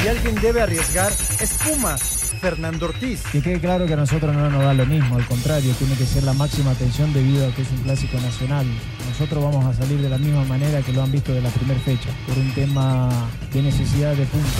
Si alguien debe arriesgar, es Pumas. Fernando Ortiz. Que quede claro que a nosotros no nos da lo mismo, al contrario, tiene que ser la máxima atención debido a que es un clásico nacional. Nosotros vamos a salir de la misma manera que lo han visto de la primera fecha, por un tema de necesidad de puntos.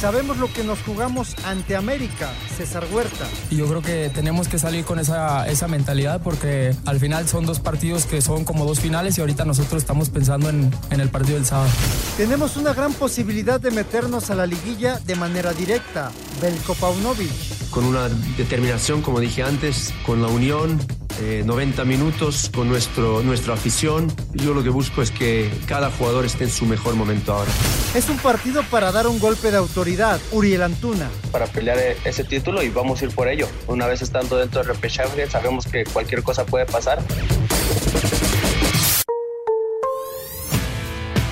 Sabemos lo que nos jugamos ante América, César Huerta. Y yo creo que tenemos que salir con esa, esa mentalidad porque al final son dos partidos que son como dos finales y ahorita nosotros estamos pensando en, en el partido del sábado. Tenemos una gran posibilidad de meternos a la liguilla de manera directa. Belko Paunovic. Con una determinación, como dije antes, con la unión, eh, 90 minutos con nuestro, nuestra afición. Yo lo que busco es que cada jugador esté en su mejor momento ahora. Es un partido para dar un golpe de autoridad. Uriel Antuna. Para pelear ese título y vamos a ir por ello. Una vez estando dentro del repechaje, sabemos que cualquier cosa puede pasar.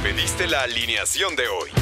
Pediste la alineación de hoy.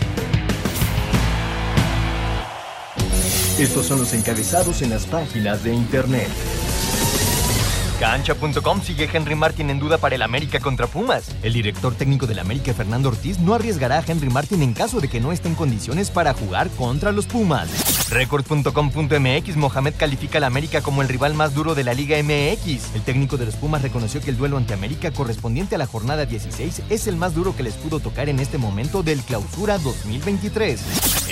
Estos son los encabezados en las páginas de internet. Cancha.com sigue Henry Martin en duda para el América contra Pumas. El director técnico del América, Fernando Ortiz, no arriesgará a Henry Martin en caso de que no esté en condiciones para jugar contra los Pumas. Record.com.mx Mohamed califica al América como el rival más duro de la Liga MX. El técnico de los Pumas reconoció que el duelo ante América correspondiente a la jornada 16 es el más duro que les pudo tocar en este momento del clausura 2023.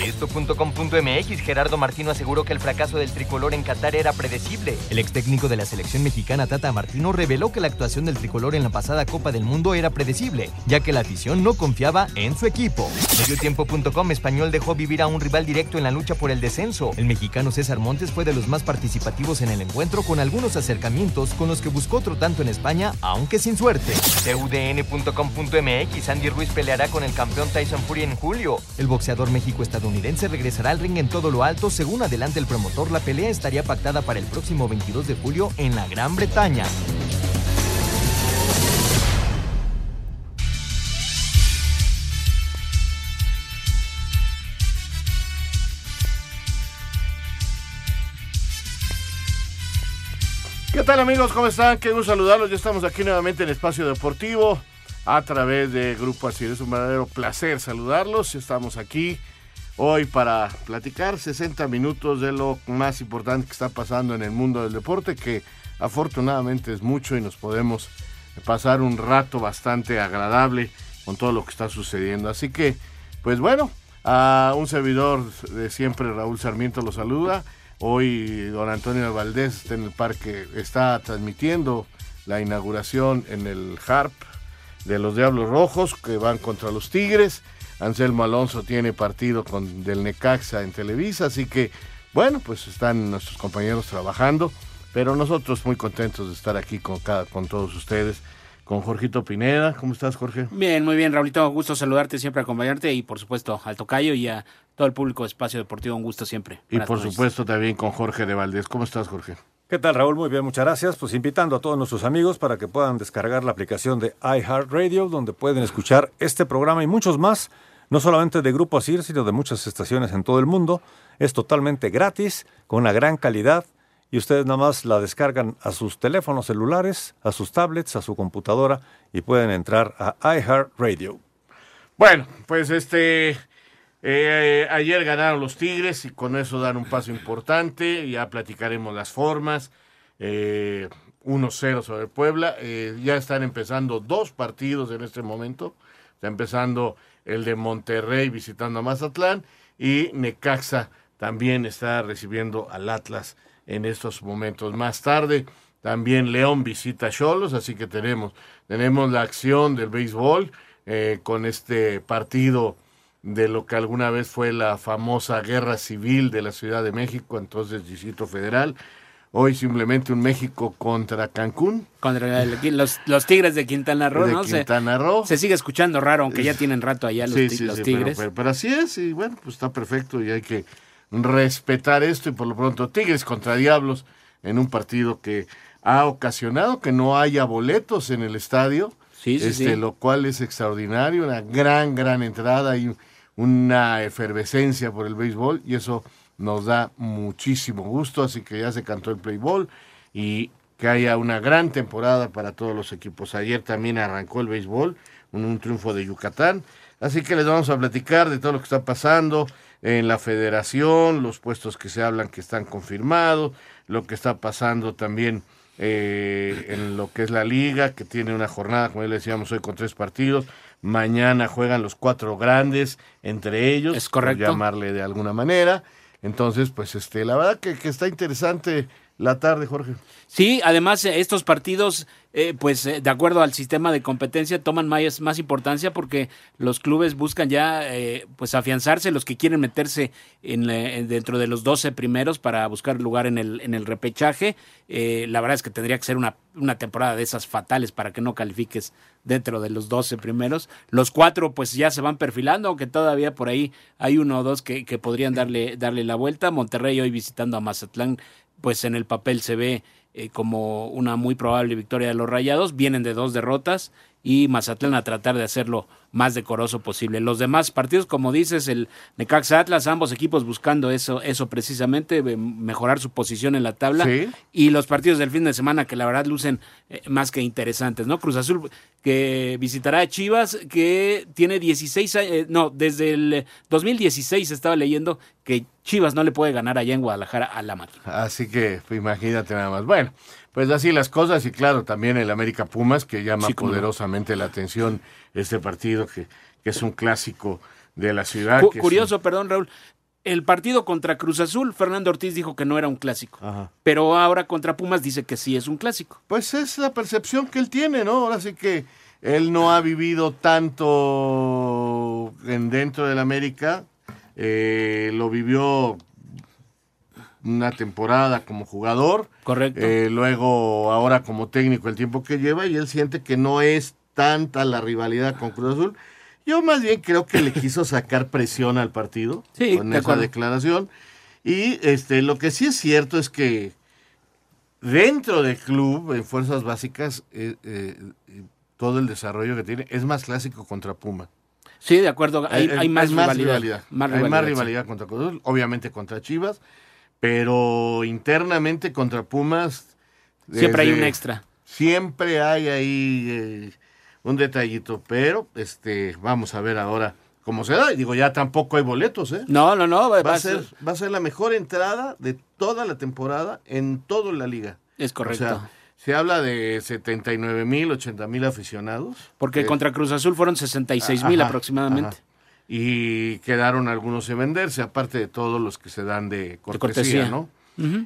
Esto.com.mx Gerardo Martino aseguró que el fracaso del tricolor en Qatar era predecible. El ex técnico de la selección mexicana Tata Martino reveló que la actuación del tricolor en la pasada Copa del Mundo era predecible, ya que la afición no confiaba en su equipo. Mediotiempo.com Español dejó vivir a un rival directo en la lucha por el descenso. El mexicano César Montes fue de los más participativos en el encuentro con algunos acercamientos con los que buscó otro tanto en España, aunque sin suerte. CUDN.com.mx Andy Ruiz peleará con el campeón Tyson Fury en julio. El boxeador México-estadounidense regresará al ring en todo lo alto. Según adelante el promotor, la pelea estaría pactada para el próximo 22 de julio en la Gran Bretaña. Tal amigos? ¿Cómo están? Qué gusto saludarlos. Ya estamos aquí nuevamente en Espacio Deportivo a través de Grupo Así. Es un verdadero placer saludarlos. Estamos aquí hoy para platicar 60 minutos de lo más importante que está pasando en el mundo del deporte, que afortunadamente es mucho y nos podemos pasar un rato bastante agradable con todo lo que está sucediendo. Así que, pues bueno, a un servidor de siempre, Raúl Sarmiento, lo saluda. Hoy don Antonio Valdés está en el parque, está transmitiendo la inauguración en el HARP de los Diablos Rojos que van contra los Tigres. Anselmo Alonso tiene partido con del Necaxa en Televisa, así que bueno, pues están nuestros compañeros trabajando, pero nosotros muy contentos de estar aquí con, cada, con todos ustedes. Con Jorgito Pineda, ¿cómo estás Jorge? Bien, muy bien Raulito, gusto saludarte, siempre acompañarte y por supuesto al Tocayo y a todo el público de Espacio Deportivo, un gusto siempre. Y por supuesto también con Jorge de Valdés. ¿Cómo estás Jorge? ¿Qué tal Raúl? Muy bien, muchas gracias. Pues invitando a todos nuestros amigos para que puedan descargar la aplicación de iHeartRadio, donde pueden escuchar este programa y muchos más, no solamente de Grupo Asir, sino de muchas estaciones en todo el mundo. Es totalmente gratis, con una gran calidad y ustedes nada más la descargan a sus teléfonos celulares, a sus tablets, a su computadora y pueden entrar a iHeartRadio. Bueno, pues este eh, ayer ganaron los Tigres y con eso dan un paso importante. Ya platicaremos las formas. Eh, 1-0 sobre Puebla. Eh, ya están empezando dos partidos en este momento. Está empezando el de Monterrey visitando a Mazatlán y Necaxa también está recibiendo al Atlas en estos momentos. Más tarde también León visita a Cholos, así que tenemos, tenemos la acción del béisbol eh, con este partido de lo que alguna vez fue la famosa guerra civil de la Ciudad de México, entonces Distrito Federal. Hoy simplemente un México contra Cancún. Contra los, los, Tigres de Quintana Roo, de ¿no? Quintana Roo. Se, sigue escuchando raro, aunque ya tienen rato allá los, sí, sí, los sí, Tigres. Pero, pero, así es, y bueno, pues está perfecto y hay que respetar esto. Y por lo pronto, Tigres contra Diablos en un partido que ha ocasionado que no haya boletos en el estadio. Sí, sí, este, sí. Lo cual es extraordinario, una gran, gran entrada y una efervescencia por el béisbol y eso nos da muchísimo gusto, así que ya se cantó el play ball y que haya una gran temporada para todos los equipos. Ayer también arrancó el béisbol, un, un, triunfo de Yucatán, así que les vamos a platicar de todo lo que está pasando en la federación, los puestos que se hablan que están confirmados, lo que está pasando también eh, en lo que es la liga, que tiene una jornada, como ya le decíamos hoy, con tres partidos. Mañana juegan los cuatro grandes entre ellos, es correcto. por llamarle de alguna manera. Entonces, pues, este, la verdad que, que está interesante la tarde, Jorge. Sí, además estos partidos, eh, pues eh, de acuerdo al sistema de competencia, toman más, más importancia porque los clubes buscan ya, eh, pues afianzarse, los que quieren meterse en, en, dentro de los 12 primeros para buscar lugar en el, en el repechaje. la verdad es que tendría que ser una, una temporada de esas fatales para que no califiques dentro de los 12 primeros. Los cuatro, pues ya se van perfilando, aunque todavía por ahí hay uno o dos que, que podrían darle, darle la vuelta. Monterrey hoy visitando a Mazatlán pues en el papel se ve eh, como una muy probable victoria de los Rayados. Vienen de dos derrotas y Mazatlán a tratar de hacerlo más decoroso posible. Los demás partidos, como dices, el Necaxa Atlas, ambos equipos buscando eso, eso precisamente, mejorar su posición en la tabla. Sí. Y los partidos del fin de semana que la verdad lucen eh, más que interesantes, ¿no? Cruz Azul que visitará a Chivas, que tiene 16, eh, no, desde el 2016 estaba leyendo que Chivas no le puede ganar allá en Guadalajara a la Mar. Así que imagínate nada más. Bueno, pues así las cosas y claro, también el América Pumas que llama Sí, cómo no. poderosamente la atención este partido que, que es un clásico de la ciudad. Cu- que es curioso, perdón, Raúl. El partido contra Cruz Azul, Fernando Ortiz dijo que no era un clásico. Ajá. Pero ahora contra Pumas dice que sí es un clásico. Pues es la percepción que él tiene, ¿no? Ahora sí que él no ha vivido tanto en dentro del América, eh, lo vivió una temporada como jugador, Correcto. eh, luego ahora como técnico el tiempo que lleva y él siente que no es tanta la rivalidad con Cruz Azul. Yo más bien creo que le quiso sacar presión al partido Sí, con esa acuerdo. declaración. Y este, lo que sí es cierto es que dentro del club, en fuerzas básicas, eh, eh, todo el desarrollo que tiene es más clásico contra Puma. Sí, de acuerdo. Hay, hay más, rivalidad. Más Hay más sí. rivalidad contra Cruz Azul, obviamente contra Chivas, pero internamente contra Pumas. Siempre hay un extra. Siempre hay ahí eh, un detallito, pero este vamos a ver ahora cómo se da. Y Digo, ya tampoco hay boletos, ¿eh? No, no, no. Va, Va a, ser, va a ser la mejor entrada de toda la temporada en toda la liga. Es correcto. O sea, se habla de 79 mil, 80 mil aficionados. Porque Eh, contra Cruz Azul fueron 66 mil aproximadamente. ajá. Y quedaron algunos en venderse, aparte de todos los que se dan de cortesía, cortesía. ¿no?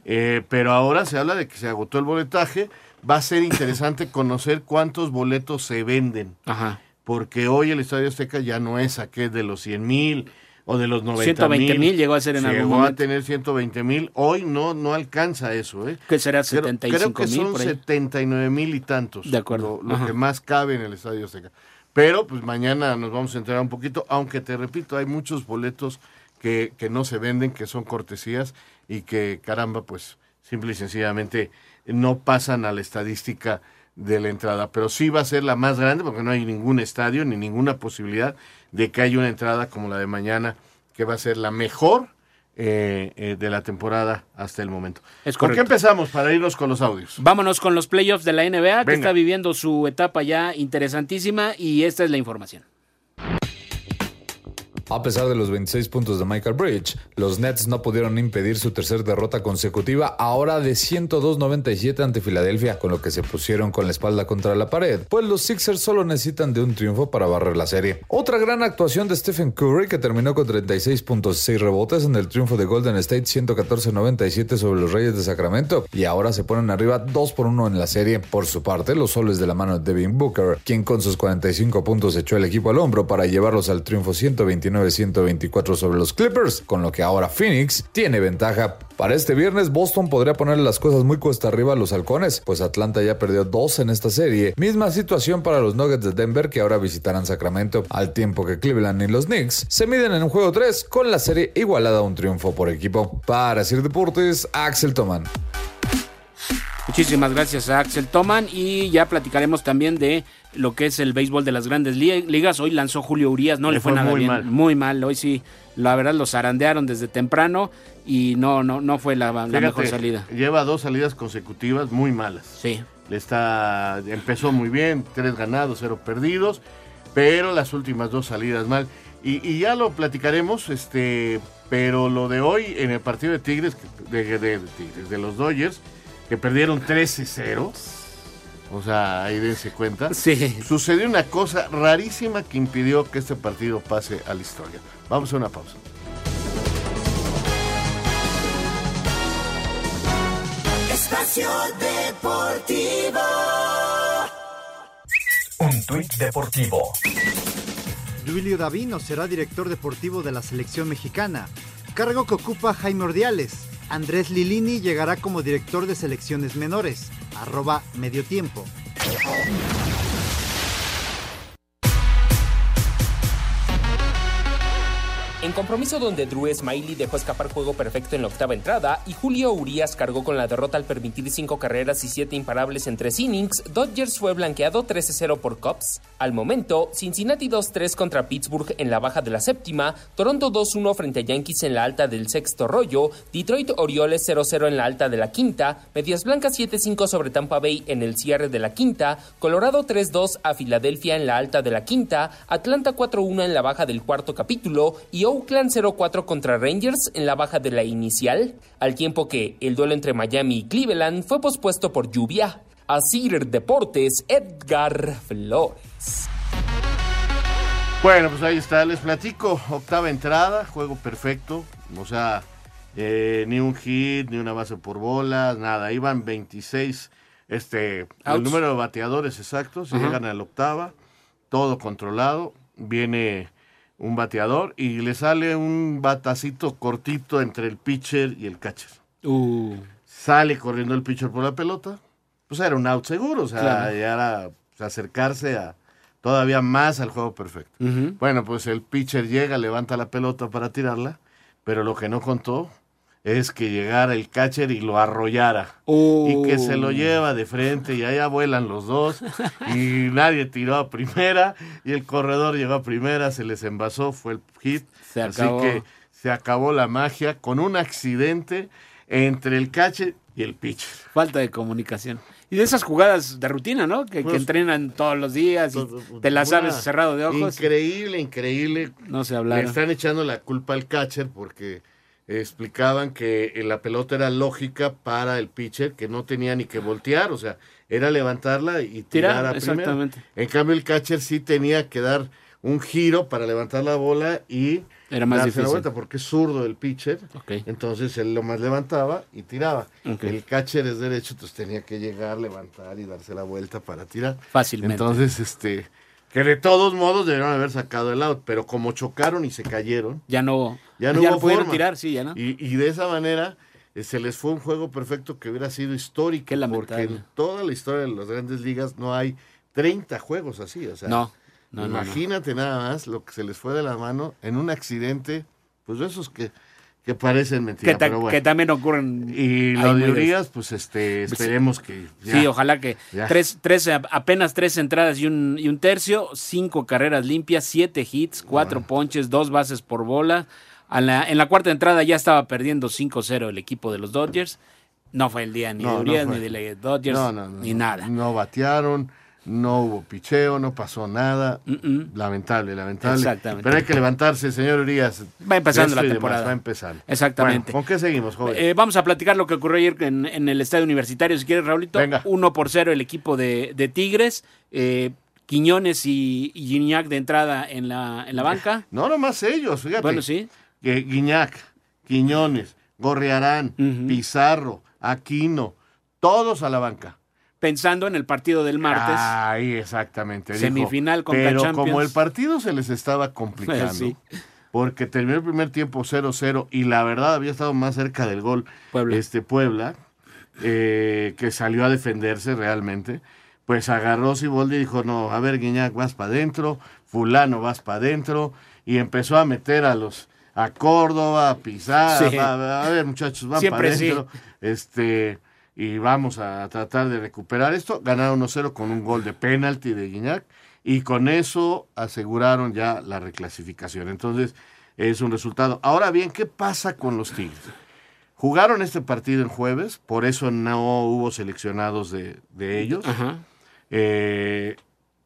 Eh, pero ahora se habla de que se agotó el boletaje. Va a ser interesante conocer cuántos boletos se venden. Ajá. Porque hoy el Estadio Azteca ya no es aquel de los 100 mil o de los 90 120 mil llegó a ser en algún Llegó a momento. tener 120 mil. Hoy no, no alcanza eso. ¿eh? Que será Creo- 75 Creo que mil son por ahí. 79 mil y tantos. De acuerdo. Lo, lo que más cabe en el Estadio Azteca. Pero pues mañana nos vamos a enterar un poquito, aunque te repito, hay muchos boletos que, que no se venden, que son cortesías y que caramba, pues simple y sencillamente no pasan a la estadística de la entrada. Pero sí va a ser la más grande porque no hay ningún estadio ni ninguna posibilidad de que haya una entrada como la de mañana, que va a ser la mejor eh, eh, de la temporada hasta el momento. Es ¿Con qué empezamos para irnos con los audios? Vámonos con los playoffs de la NBA, que está viviendo su etapa ya interesantísima y esta es la información. A pesar de los 26 puntos de Michael Bridge, los Nets no pudieron impedir su tercera derrota consecutiva, ahora de 102-97 ante Filadelfia, con lo que se pusieron con la espalda contra la pared, pues los Sixers solo necesitan de un triunfo para barrer la serie. Otra gran actuación de Stephen Curry, que terminó con 36.6 rebotes en el triunfo de Golden State 114-97 sobre los Reyes de Sacramento, y ahora se ponen arriba 2 por 1 en la serie. Por su parte, los soles de la mano de Devin Booker, quien con sus 45 puntos echó el equipo al hombro para llevarlos al triunfo 129-124 sobre los Clippers, con lo que ahora Phoenix tiene ventaja. Para este viernes, Boston podría ponerle las cosas muy cuesta arriba a los halcones, pues Atlanta ya perdió dos en esta serie. Misma situación para los Nuggets de Denver que ahora visitarán Sacramento, al tiempo que Cleveland y los Knicks se miden en un juego 3 con la serie igualada a un triunfo por equipo. Para Sir Deportes, Axel Toman. Muchísimas gracias a Axel Toman y ya platicaremos también de lo que es el béisbol de las grandes ligas. Hoy lanzó Julio Urias, no le, fue, nada muy bien, mal. muy mal. Hoy sí, la verdad los zarandearon desde temprano y no no no fue la, mejor salida. Lleva dos salidas consecutivas muy malas. Sí. Le está empezó muy bien, tres ganados, cero perdidos, pero las últimas dos salidas mal. Y, ya lo platicaremos, este, pero lo de hoy en el partido de Tigres, de, de, de los Dodgers, que perdieron 13-0. O sea, ahí dense cuenta. Sí. Sucedió una cosa rarísima que impidió que este partido pase a la historia. Vamos a una pausa. Espacio Deportivo. Un tuit deportivo. Julio Davino será director deportivo de la selección mexicana, cargo que ocupa Jaime Ordiales. Andrés Lilini llegará como director de selecciones menores, arroba medio En compromiso donde Drew Smiley dejó escapar juego perfecto en la octava entrada y Julio Urias cargó con la derrota al permitir cinco carreras y siete imparables en tres innings, Dodgers fue blanqueado 13-0 por Cubs. Al momento, Cincinnati 2-3 contra Pittsburgh en la baja de la séptima, Toronto 2-1 frente a Yankees en la alta del sexto rollo, Detroit Orioles 0-0 en la alta de la quinta, Medias Blancas 7-5 sobre Tampa Bay en el cierre de la quinta, Colorado 3-2 a Filadelfia en la alta de la quinta, Atlanta 4-1 en la baja del cuarto capítulo y Oakland 0-4 contra Rangers en la baja de la inicial, al tiempo que el duelo entre Miami y Cleveland fue pospuesto por lluvia. Asir Deportes, Edgar Flores. Bueno, pues ahí está, les platico. Octava entrada, juego perfecto. O sea, eh, ni un hit, ni una base por bolas, nada. Iban 26, este, el número de bateadores exactos. Llegan a la octava, todo controlado. Viene un bateador y le sale un batacito cortito entre el pitcher y el catcher. Uh. Sale corriendo el pitcher por la pelota. Pues era un out seguro, o sea, ya era pues, acercarse a todavía más al juego perfecto. Bueno, pues el pitcher llega, levanta la pelota para tirarla, pero lo que no contó es que llegara el catcher y lo arrollara. Y que se lo lleva de frente y allá vuelan los dos. y nadie tiró a primera y el corredor llegó a primera, se les envasó, fue el hit. Así que se acabó la magia con un accidente entre el catcher y el pitcher. Falta de comunicación. Y de esas jugadas de rutina, ¿no? Que, Pues, entrenan todos los días y te las sabes cerrado de ojos. Increíble, increíble. No se Le hablaron. están echando la culpa al catcher porque explicaban que eh, la pelota era lógica para el pitcher, que no tenía ni que voltear, o sea, era levantarla y tirar, a primera. exactamente. En cambio, el catcher sí tenía que dar un giro para levantar la bola y Era más darse difícil. la vuelta, porque es zurdo el pitcher. Entonces él lo más levantaba y tiraba. El catcher es derecho, entonces tenía que llegar, levantar y darse la vuelta para tirar. Fácilmente. Entonces, este, que de todos modos debieron haber sacado el out, pero como chocaron y se cayeron, Ya no, ya no, ya hubo no pudieron forma. tirar, sí, ya no. Y, y de esa manera eh, se les fue un juego perfecto que hubiera sido histórico, porque lamentable. en toda la historia de las grandes ligas no hay 30 juegos así, o sea, No, no, no, no. imagínate nada más lo que se les fue de la mano en un accidente, pues de esos que, que parecen mentira, Que, bueno. que también ocurren. Y lo de Urias, pues este, esperemos que ya. Sí, ojalá que tres, tres, apenas tres entradas y un, y un tercio, cinco carreras limpias, siete hits, cuatro ponches, dos bases por bola. A la- en la cuarta entrada ya estaba perdiendo 5-0 el equipo de los Dodgers. No fue el día ni No, de Urias, ni de los Dodgers, No, ni nada. No batearon, no hubo picheo, no pasó nada. Lamentable, lamentable. Exactamente. Pero hay que levantarse, señor Urias. Va empezando la demás, temporada. Va a empezar. Exactamente. Bueno, ¿Con qué seguimos, joven? Eh, vamos a platicar lo que ocurrió ayer en, en el estadio universitario, si quieres, Raulito. Venga. 1 por 0 el equipo de, de Tigres. Eh, Quiñones y, y Gignac de entrada en la, en la banca. No nomás ellos, fíjate. Bueno, sí. Guiñac, Quiñones, Gorriarán, Pizarro, Aquino, todos a la banca. Pensando en el partido del martes. Ahí, exactamente. dijo. Semifinal Conca Pero Champions. como el partido se les estaba complicando, Sí. porque terminó el primer tiempo 0-0 y la verdad había estado más cerca del gol Puebla. este Puebla, eh, que salió a defenderse realmente, pues agarró Siboldi y dijo, no, a ver Guiñac, vas para adentro, fulano, vas para adentro, y empezó a meter a los a Córdoba, a Pizarro, Sí. a, a ver muchachos, van para sí. adentro, este, y vamos a tratar de recuperar esto, ganaron 1-0 con un gol de penalti de Guiñac, y con eso aseguraron ya la reclasificación. Entonces, es un resultado. Ahora bien, ¿qué pasa con los Tigres? Jugaron este partido el jueves, por eso no hubo seleccionados de, de ellos. Ajá. Eh,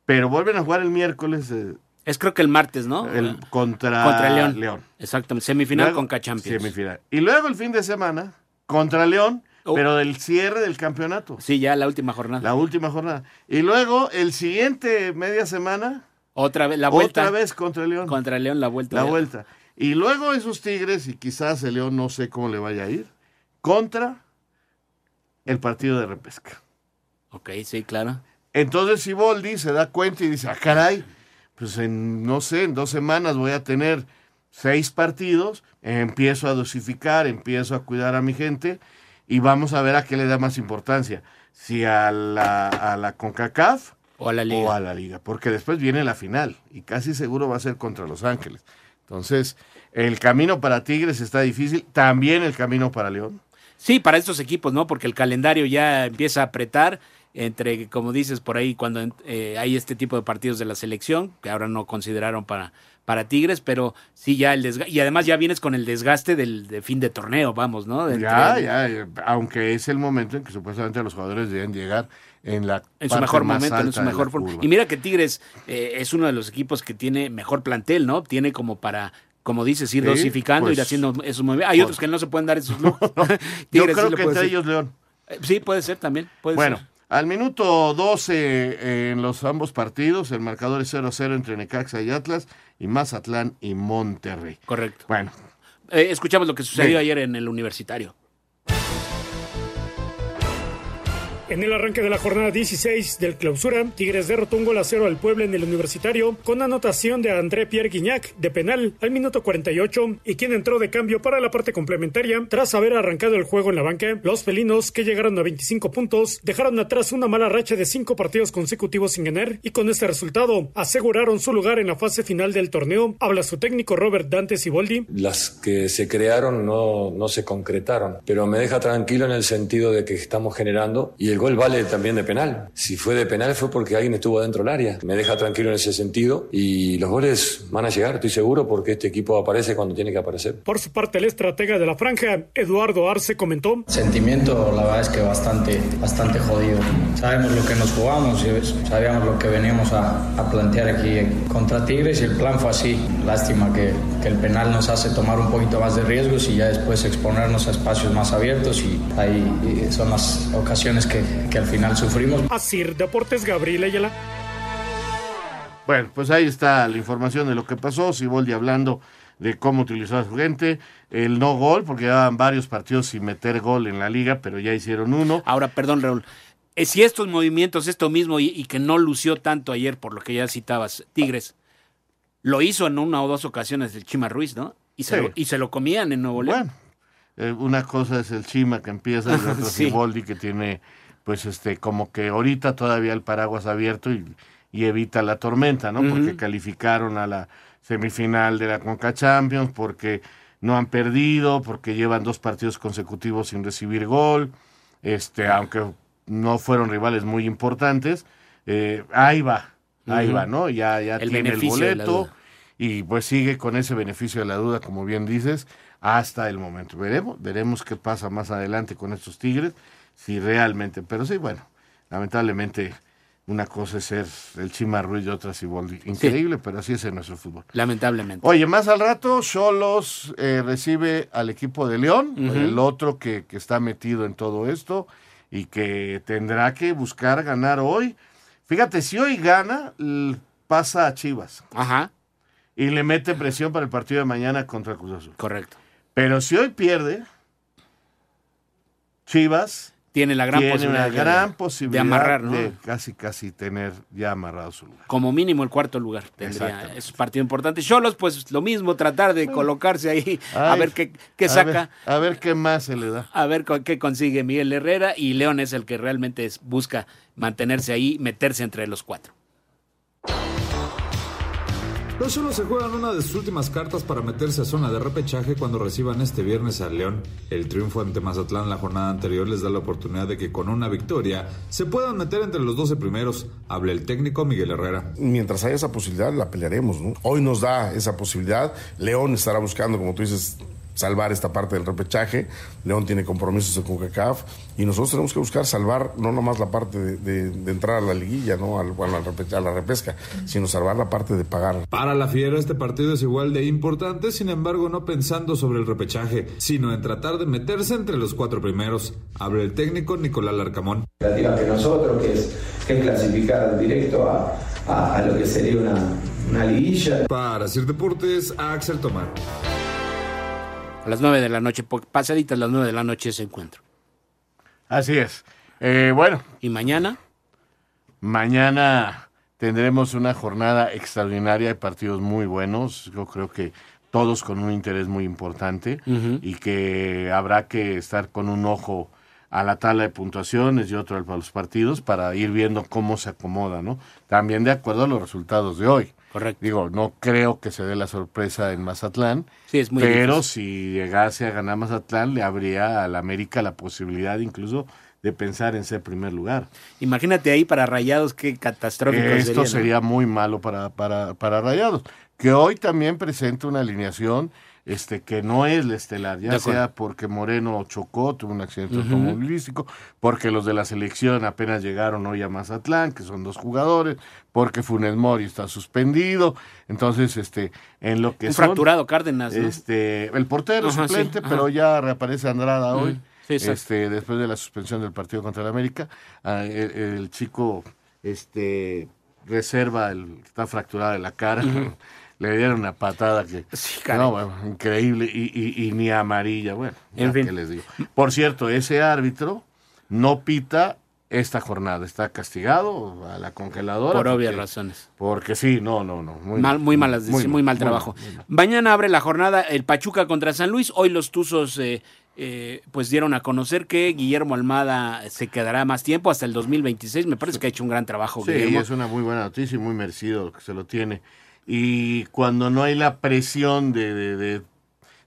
pero vuelven a jugar el miércoles eh, Es creo que el martes, ¿no? el, contra, Contra León. León. Exactamente. Semifinal Luego- con Cachampions. Semifinal. Y luego el fin de semana contra León, Oh. pero del cierre del campeonato. Sí, ya la última jornada. La última jornada. Y luego el siguiente media semana, Otra vez, la vuelta. otra vez contra León. Contra León, la vuelta. La vuelta. Y luego esos Tigres, y quizás el León no sé cómo le vaya a ir, contra el partido de repesca. Ok, sí, claro. Entonces Siboldi se da cuenta y dice, ah, caray, pues en, no sé, en dos semanas voy a tener seis partidos, empiezo a dosificar, empiezo a cuidar a mi gente y vamos a ver a qué le da más importancia, si a la, a la CONCACAF o a la Liga. o a la Liga, porque después viene la final y casi seguro va a ser contra Los Ángeles. Entonces, el camino para Tigres está difícil, también el camino para León. Sí, para estos equipos, ¿no? Porque el calendario ya empieza a apretar entre, como dices, por ahí cuando eh, hay este tipo de partidos de la selección, que ahora no consideraron para, para Tigres, pero sí ya el desgaste, y además ya vienes con el desgaste del de fin de torneo, vamos, ¿no? Ya, ya, ya, aunque es el momento en que supuestamente los jugadores deben llegar en la En su mejor momento, en su mejor forma. Y mira que Tigres eh, es uno de los equipos que tiene mejor plantel, ¿no? Tiene como para, como dices, ir Sí, dosificando, pues, ir haciendo esos movimientos. Hay pues, otros que no se pueden dar esos lujos. Yo Tigres sí creo que entre ellos León. Eh, Sí, puede ser también. Puede Bueno, ser. Al minuto 12 eh, en los ambos partidos, el marcador es 0-0 entre Necaxa y Atlas y Mazatlán y Monterrey. Correcto. Bueno, Eh, escuchamos lo que sucedió ayer en el universitario. En el arranque de la jornada 16 del clausura, Tigres derrotó un gol a cero al Puebla en el Universitario con anotación de André Pierre Guignac de penal al minuto 48 y quien entró de cambio para la parte complementaria tras haber arrancado el juego en la banca. Los felinos, que llegaron a 25 puntos, dejaron atrás una mala racha de cinco partidos consecutivos sin ganar y con este resultado aseguraron su lugar en la fase final del torneo. Habla su técnico Robert Dante Siboldi. Las que se crearon no, no se concretaron, pero me deja tranquilo en el sentido de que estamos generando y el gol vale también de penal. Si fue de penal fue porque alguien estuvo dentro del área. Me deja tranquilo en ese sentido y los goles van a llegar, estoy seguro, porque este equipo aparece cuando tiene que aparecer. Por su parte, el estratega de la franja, Eduardo Arce, comentó. Sentimiento, la verdad es que bastante, bastante jodido. Sabemos lo que nos jugamos, sabíamos lo que veníamos a, a plantear aquí contra Tigres y el plan fue así. Lástima que, que el penal nos hace tomar un poquito más de riesgos y ya después exponernos a espacios más abiertos y ahí son las ocasiones que, que al final sufrimos. Asir Deportes Gabriel Ayala. Bueno, pues ahí está la información de lo que pasó. Siboldi hablando de cómo utilizar a su gente. El no gol, porque llevaban varios partidos sin meter gol en la liga, pero ya hicieron uno. Ahora, perdón, Raúl. eh, si estos movimientos, esto mismo, y, y que no lució tanto ayer, por lo que ya citabas, Tigres, lo hizo en una o dos ocasiones el Chima Ruiz, ¿no? Y se, Sí. lo, y se lo comían en Nuevo León. Eh, una cosa es el Chima que empieza y otra Sí. Siboldi que tiene, pues, este, como que ahorita todavía el paraguas abierto y, y evita la tormenta, ¿no? Porque calificaron a la semifinal de la Conca Champions, porque no han perdido, porque llevan dos partidos consecutivos sin recibir gol, este, aunque no fueron rivales muy importantes, eh, ahí va, ahí va, ¿no? Ya, ya El tiene el boleto y pues sigue con ese beneficio de la duda, como bien dices, hasta el momento. Veremos, veremos qué pasa más adelante con estos Tigres, si realmente, pero sí, bueno, lamentablemente Una cosa es ser el Chima Ruiz y otra Siboldi. Increíble, pero así es en nuestro fútbol. Lamentablemente. Oye, más al rato, Cholos eh, recibe al equipo de León, el otro que, que está metido en todo esto y que tendrá que buscar ganar hoy. Fíjate, si hoy gana, pasa a Chivas. Ajá. Y le mete presión para el partido de mañana contra Cruz Azul. Correcto. Pero si hoy pierde, Chivas Tiene la gran tiene posibilidad una de- gran de posibilidad amarrar, ¿no? de casi casi tener ya amarrado su lugar. Como mínimo el cuarto lugar tendría. Es un partido importante. Cholos, pues lo mismo, tratar de colocarse ahí, a ver qué, qué a saca. ver- A ver, qué más se le da. A ver qué consigue Miguel Herrera y León es el que realmente busca mantenerse ahí, meterse entre los cuatro. Los Cholos se juegan una de sus últimas cartas para meterse a zona de repechaje cuando reciban este viernes al León. El triunfo ante Mazatlán la jornada anterior les da la oportunidad de que con una victoria se puedan meter entre los 12 primeros. Habla el técnico Miguel Herrera. Mientras haya esa posibilidad, la pelearemos, ¿no? Hoy nos da esa posibilidad. León estará buscando, como tú dices, salvar esta parte del repechaje. León tiene compromisos de CONCACAF y nosotros tenemos que buscar salvar no nomás la parte de, de- de entrar a la liguilla, ¿no? Al- a, la repe- a la repesca, sino salvar la parte de pagar. Para la Fiera este partido es igual de importante, sin embargo no pensando sobre el repechaje, sino en tratar de meterse entre los cuatro primeros. Habla el técnico Nicolás Larcamón. expectativa que nosotros, que es, que es clasificar directo a, a- a lo que sería una, una liguilla. Para hacer deportes, Axel Tomar. A las nueve de la noche, pasaditas las nueve de la noche ese encuentro. Así es. Eh, bueno. ¿Y mañana? Mañana tendremos una jornada extraordinaria de partidos muy buenos. Yo creo que todos con un interés muy importante y que habrá que estar con un ojo a la tabla de puntuaciones y otro a los partidos para ir viendo cómo se acomoda, ¿no? También de acuerdo a los resultados de hoy. Correcto. Digo, no creo que se dé la sorpresa en Mazatlán, Sí, es muy pero difícil. si llegase a ganar Mazatlán, le habría al América la posibilidad incluso de pensar en ser primer lugar. Imagínate ahí para Rayados qué catastrófico Esto sería, ¿no? sería muy malo para, para, para Rayados, que hoy también presenta una alineación este que no es la estelar, ya sea porque Moreno chocó, tuvo un accidente automovilístico, porque los de la selección apenas llegaron hoy a Mazatlán, que son dos jugadores, porque Funes Mori está suspendido, entonces este en lo que Un son, fracturado Cárdenas, ¿no? este el portero Ajá, suplente, pero ya reaparece Andrada Ujú. hoy, Sí, este después de la suspensión del partido contra el América, ah, el, el chico este reserva el está fracturado de la cara. Le dieron una patada que caray. no, bueno, increíble y, y- y ni amarilla, bueno, En fin. qué les digo. Por cierto, ese árbitro no pita esta jornada, está castigado a la congeladora. Por obvias razones. Porque sí, no, no, no. Muy, mal, muy malas decisiones, muy, mal trabajo. muy mal. Mañana abre la jornada el Pachuca contra San Luis. Hoy los Tuzos eh, eh, pues dieron a conocer que Guillermo Almada se quedará más tiempo hasta el 2026. Me parece que ha hecho un gran trabajo. Sí, Guillermo. es una muy buena noticia y muy merecido que se lo tiene. Y cuando no hay la presión de, de- de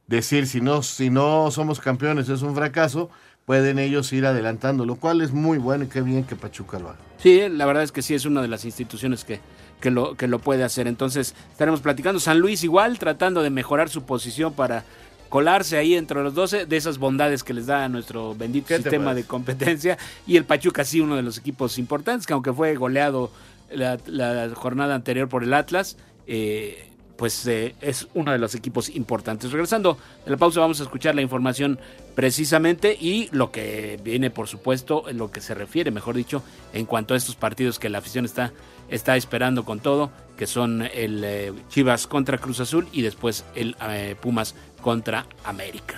decir si no, si no somos campeones es un fracaso, pueden ellos ir adelantando, lo cual es muy bueno y qué bien que Pachuca lo haga. Sí, la verdad es que sí es una de las instituciones que, que, lo, que lo puede hacer. Entonces estaremos platicando. San Luis igual, tratando de mejorar su posición para colarse ahí entre los 12 de esas bondades que les da a nuestro bendito ¿Qué te sistema de competencia. Y el Pachuca sí, uno de los equipos importantes, que aunque fue goleado la, la jornada anterior por el Atlas, eh, pues eh, es uno de los equipos importantes. Regresando de la pausa vamos a escuchar la información precisamente y lo que viene, por supuesto, lo que se refiere, mejor dicho, en cuanto a estos partidos que la afición está, está esperando con todo, que son el eh, Chivas contra Cruz Azul y después el Pumas contra América.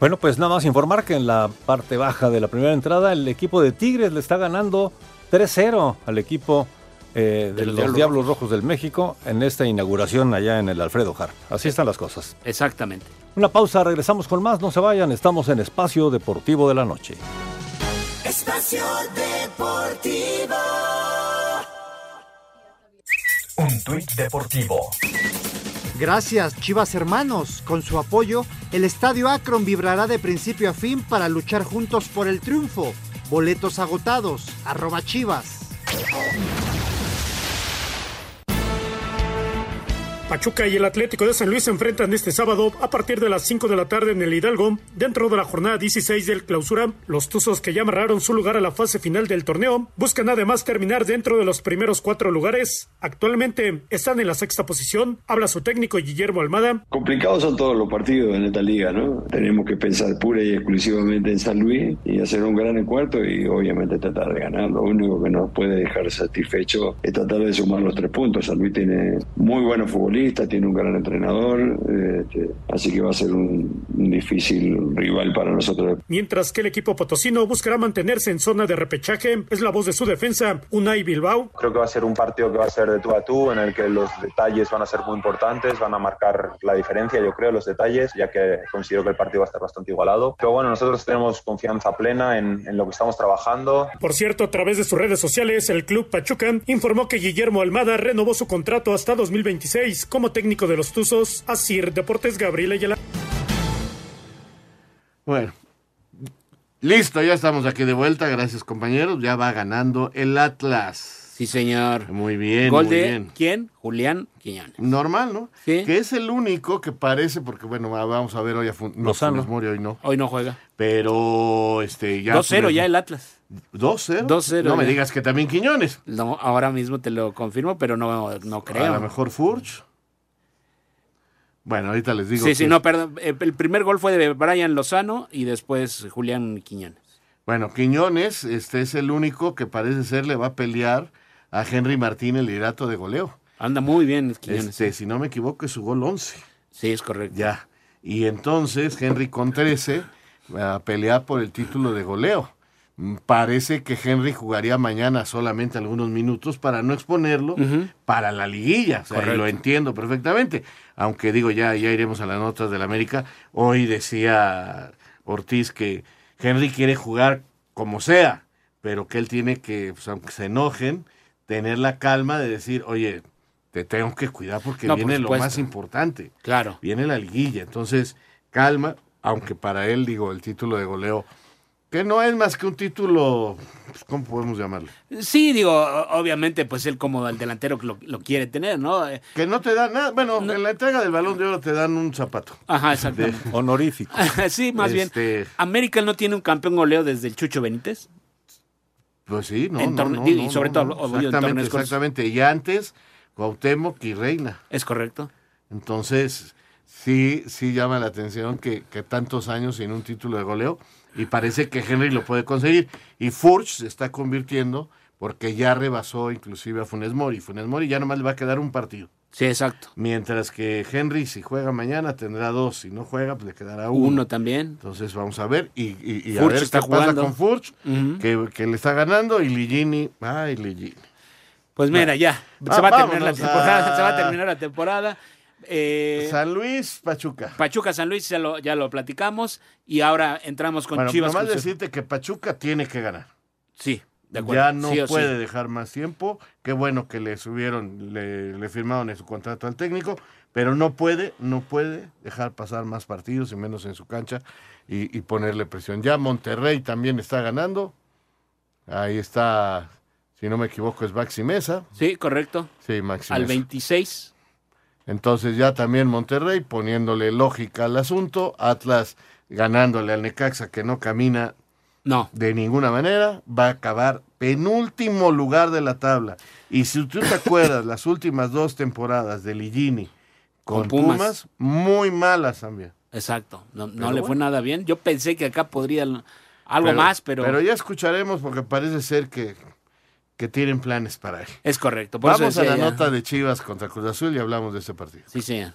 Bueno, pues nada más informar que en la parte baja de la primera entrada el equipo de Tigres le está ganando 3-0 al equipo eh, de, los los, Diablos Rojos del México en esta inauguración allá en el Alfredo Harp. Así están las cosas. Exactamente. Una pausa, regresamos con más, no se vayan, estamos en Espacio Deportivo de la Noche. Espacio Deportivo. Un tuit deportivo. Gracias, Chivas Hermanos. Con su apoyo, el Estadio Akron vibrará de principio a fin para luchar juntos por el triunfo. Boletos agotados. Arroba Chivas. Pachuca y el Atlético de San Luis se enfrentan este sábado a partir de las 5 de la tarde en el Hidalgo, dentro de la jornada 16 del clausura. Los Tuzos que ya amarraron su lugar a la fase final del torneo buscan además terminar dentro de los primeros cuatro lugares. Actualmente están en la sexta posición. Habla su técnico Guillermo Almada. Complicados son todos los partidos en esta liga, ¿no? Tenemos que pensar pura y exclusivamente en San Luis y hacer un gran encuentro y obviamente tratar de ganar. Lo único que nos puede dejar satisfecho es tratar de sumar los tres puntos. San Luis tiene muy buenos futbolistas, tiene un gran entrenador, este, así que va a ser un, un difícil rival para nosotros. Mientras que el equipo potosino buscará mantenerse en zona de repechaje, es la voz de su defensa, Unai Bilbao. Creo que va a ser un partido que va a ser de tú a tú, en el que los detalles van a ser muy importantes, van a marcar la diferencia, yo creo, los detalles, ya que considero que el partido va a estar bastante igualado. Pero bueno, nosotros tenemos confianza plena en, en lo que estamos trabajando. Por cierto, a través de sus redes sociales, el club Pachuca informó que Guillermo Almada renovó su contrato hasta 2026 como técnico de los Tuzos. Asir Deportes Gabriel Ayala. Bueno, listo, ya estamos aquí de vuelta. Gracias, compañeros. Ya va ganando el Atlas. Sí, señor. Muy bien, Gol muy de bien. quién? Julián Quiñones. Normal, ¿no? Que es el único que parece, porque bueno, va- vamos a ver hoy a Fun- no. Funes Mori hoy no. Hoy no juega. Pero este ya 2-0 Funes- ya el Atlas. 2-0. 2-0. No me ya. digas que también Quiñones. No, ahora mismo te lo confirmo, pero no, no creo. A lo mejor Furch. Bueno, ahorita les digo. Sí, sí, que- no, perdón. Eh, El primer gol fue de Brian Lozano y después Julián Quiñones. Bueno, Quiñones este es el único que parece ser le va a pelear a Henry Martín el liderato de goleo. Anda muy bien Quiñones. Este, si no me equivoco, es su gol 11. Sí, es correcto. Ya. Y entonces Henry con 13 va a pelear por el título de goleo. Mm, Parece que Henry jugaría mañana solamente algunos minutos para no exponerlo para la liguilla. O sea, lo entiendo perfectamente. Aunque digo, ya, ya iremos a las notas del América. Hoy decía Ortiz que Henry quiere jugar como sea, pero que él tiene que, pues, aunque se enojen, tener la calma de decir, oye, te tengo que cuidar porque No, por viene lo más importante. Claro. Viene la liguilla. Entonces, calma, aunque para él, digo, el título de goleo, que no es más que un título, pues, ¿cómo podemos llamarlo? Sí, digo, obviamente, pues él como el delantero que lo, lo quiere tener, ¿no? Eh, Que no te dan nada. Bueno, en la entrega del balón de oro te dan un zapato. Ajá, exacto. De- Honorífico. sí, más Este- bien. América no tiene un campeón goleo desde el Chucho Benítez. Pues sí, no, no, no, y sobre todo, Exactamente, exactamente. Y antes, Cuauhtémoc y Reina. Es correcto. Entonces, sí, sí llama la atención que, que tantos años sin un título de goleo y parece que Henry lo puede conseguir. Y Furch se está convirtiendo porque ya rebasó inclusive a Funes Mori. Funes Mori ya nomás le va a quedar un partido. Sí, exacto. Mientras que Henry, si juega mañana, tendrá dos. Si no juega, pues le quedará uno. Uno también. Entonces vamos a ver. Y, y, y a Furch ver está qué pasa jugando. con Furch, que, que le está ganando. Y Ligini, ay, Ligini. Pues mira, ya. Ah, se, va a terminar la temporada, a- se va a terminar la temporada. Eh, San Luis, Pachuca. Pachuca San Luis ya lo, ya lo platicamos y ahora entramos con bueno, Chivas. nomás decirte que Pachuca tiene que ganar. Sí, de. Ya no Sí o sí. puede dejar más tiempo. Qué bueno que le subieron, le, le firmaron en su contrato al técnico, pero no puede, no puede dejar pasar más partidos y menos en su cancha y, y ponerle presión. Ya Monterrey también está ganando. Ahí está, si no me equivoco, es Maxi Mesa. Sí, correcto. Sí, Maxi Al Mesa. 26. Entonces ya también Monterrey poniéndole lógica al asunto, Atlas ganándole al Necaxa que no camina no. de ninguna manera, va a acabar penúltimo lugar de la tabla. Y si tú te acuerdas, las últimas dos temporadas de Ligini con, Con Pumas. Pumas. muy malas también. Exacto. No, no le fue nada bien. Yo pensé que acá podría algo más, pero, Pero ya escucharemos porque parece ser que, que tienen planes para él. es correcto. Por eso Vamos a la ya. nota de Chivas contra Cruz Azul y hablamos de este partido. Sí, señor.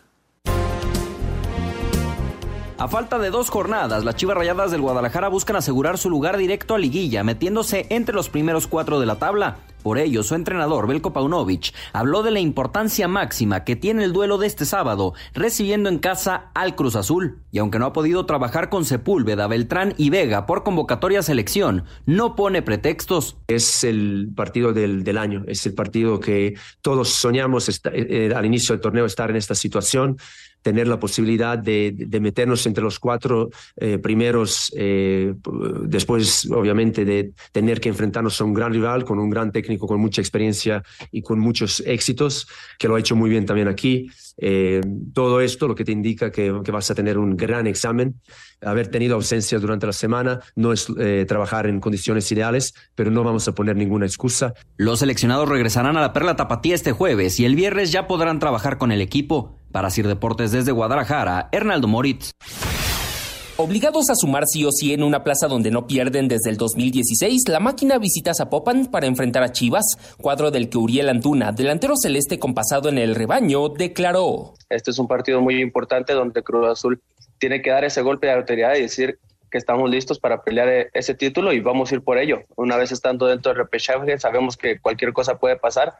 A falta de dos jornadas, las Chivas Rayadas del Guadalajara buscan asegurar su lugar directo a liguilla, metiéndose entre los primeros cuatro de la tabla. Por ello, su entrenador, Belko Paunovic, habló de la importancia máxima que tiene el duelo de este sábado, recibiendo en casa al Cruz Azul. Y aunque no ha podido trabajar con Sepúlveda, Beltrán y Vega por convocatoria selección, no pone pretextos. Es el partido del, año, es el partido que todos soñamos eh, eh, al inicio del torneo estar en esta situación. Tener la posibilidad de, de meternos entre los cuatro eh, primeros, eh, después obviamente de tener que enfrentarnos a un gran rival con un gran técnico con mucha experiencia y con muchos éxitos, que lo ha hecho muy bien también aquí. Eh, todo esto lo que te indica que, vas a tener un gran examen. Haber tenido ausencia durante la semana no es trabajar en condiciones ideales, pero no vamos a poner ninguna excusa. Los seleccionados regresarán a la Perla Tapatía este jueves y el viernes ya podrán trabajar con el equipo. Para Sir Deportes desde Guadalajara, Hernaldo Moritz. Obligados a sumar sí o sí en una plaza donde no pierden desde el 2016, la máquina visita Zapopan para enfrentar a Chivas, cuadro del que Uriel Antuna, delantero celeste con pasado en el rebaño, declaró. Este es un partido muy importante donde Cruz Azul tiene que dar ese golpe de autoridad y decir que estamos listos para pelear ese título y vamos a ir por ello. Una vez estando dentro del repechaje, sabemos que cualquier cosa puede pasar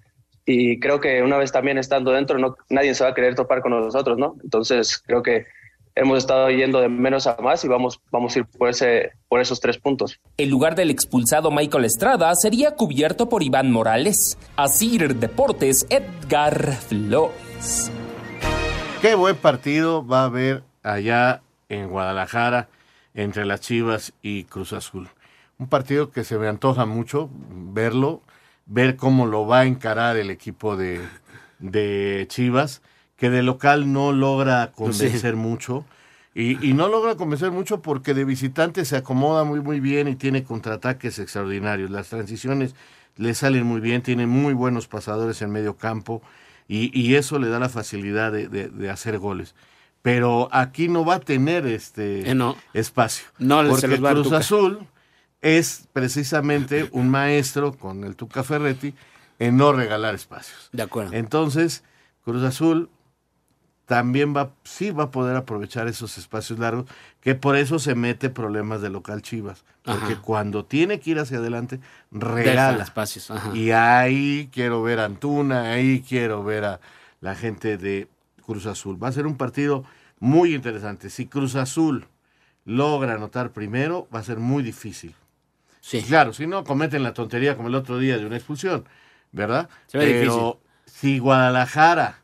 y creo que una vez también estando dentro, no, nadie se va a querer topar con nosotros, ¿no? Entonces creo que hemos estado yendo de menos a más y vamos, vamos a ir por, ese, por esos tres puntos. El lugar del expulsado Michael Estrada sería cubierto por Iván Morales. Asir Deportes, Edgar Flores. Qué buen partido va a haber allá en Guadalajara entre las Chivas y Cruz Azul. Un partido que se me antoja mucho verlo, ver cómo lo va a encarar el equipo de, de Chivas que de local no logra convencer sí. mucho. Y, y, no logra convencer mucho porque de visitante se acomoda muy muy bien y tiene contraataques extraordinarios. Las transiciones le salen muy bien, tiene muy buenos pasadores en medio campo y, y eso le da la facilidad de, de, de, hacer goles. Pero aquí no va a tener este eh no. espacio. No, porque se les va Cruz Azul es precisamente un maestro con el Tuca Ferretti en no regalar espacios. De acuerdo. Entonces, Cruz Azul también va, sí va a poder aprovechar esos espacios largos, que por eso se mete problemas de local Chivas. Porque Ajá. cuando tiene que ir hacia adelante, regala. Espacios. Ajá. Y ahí quiero ver a Antuna, ahí quiero ver a la gente de Cruz Azul. Va a ser un partido muy interesante. Si Cruz Azul logra anotar primero, va a ser muy difícil. Sí. Claro, si no cometen la tontería como el otro día de una expulsión, ¿verdad? Se ve Pero difícil. si Guadalajara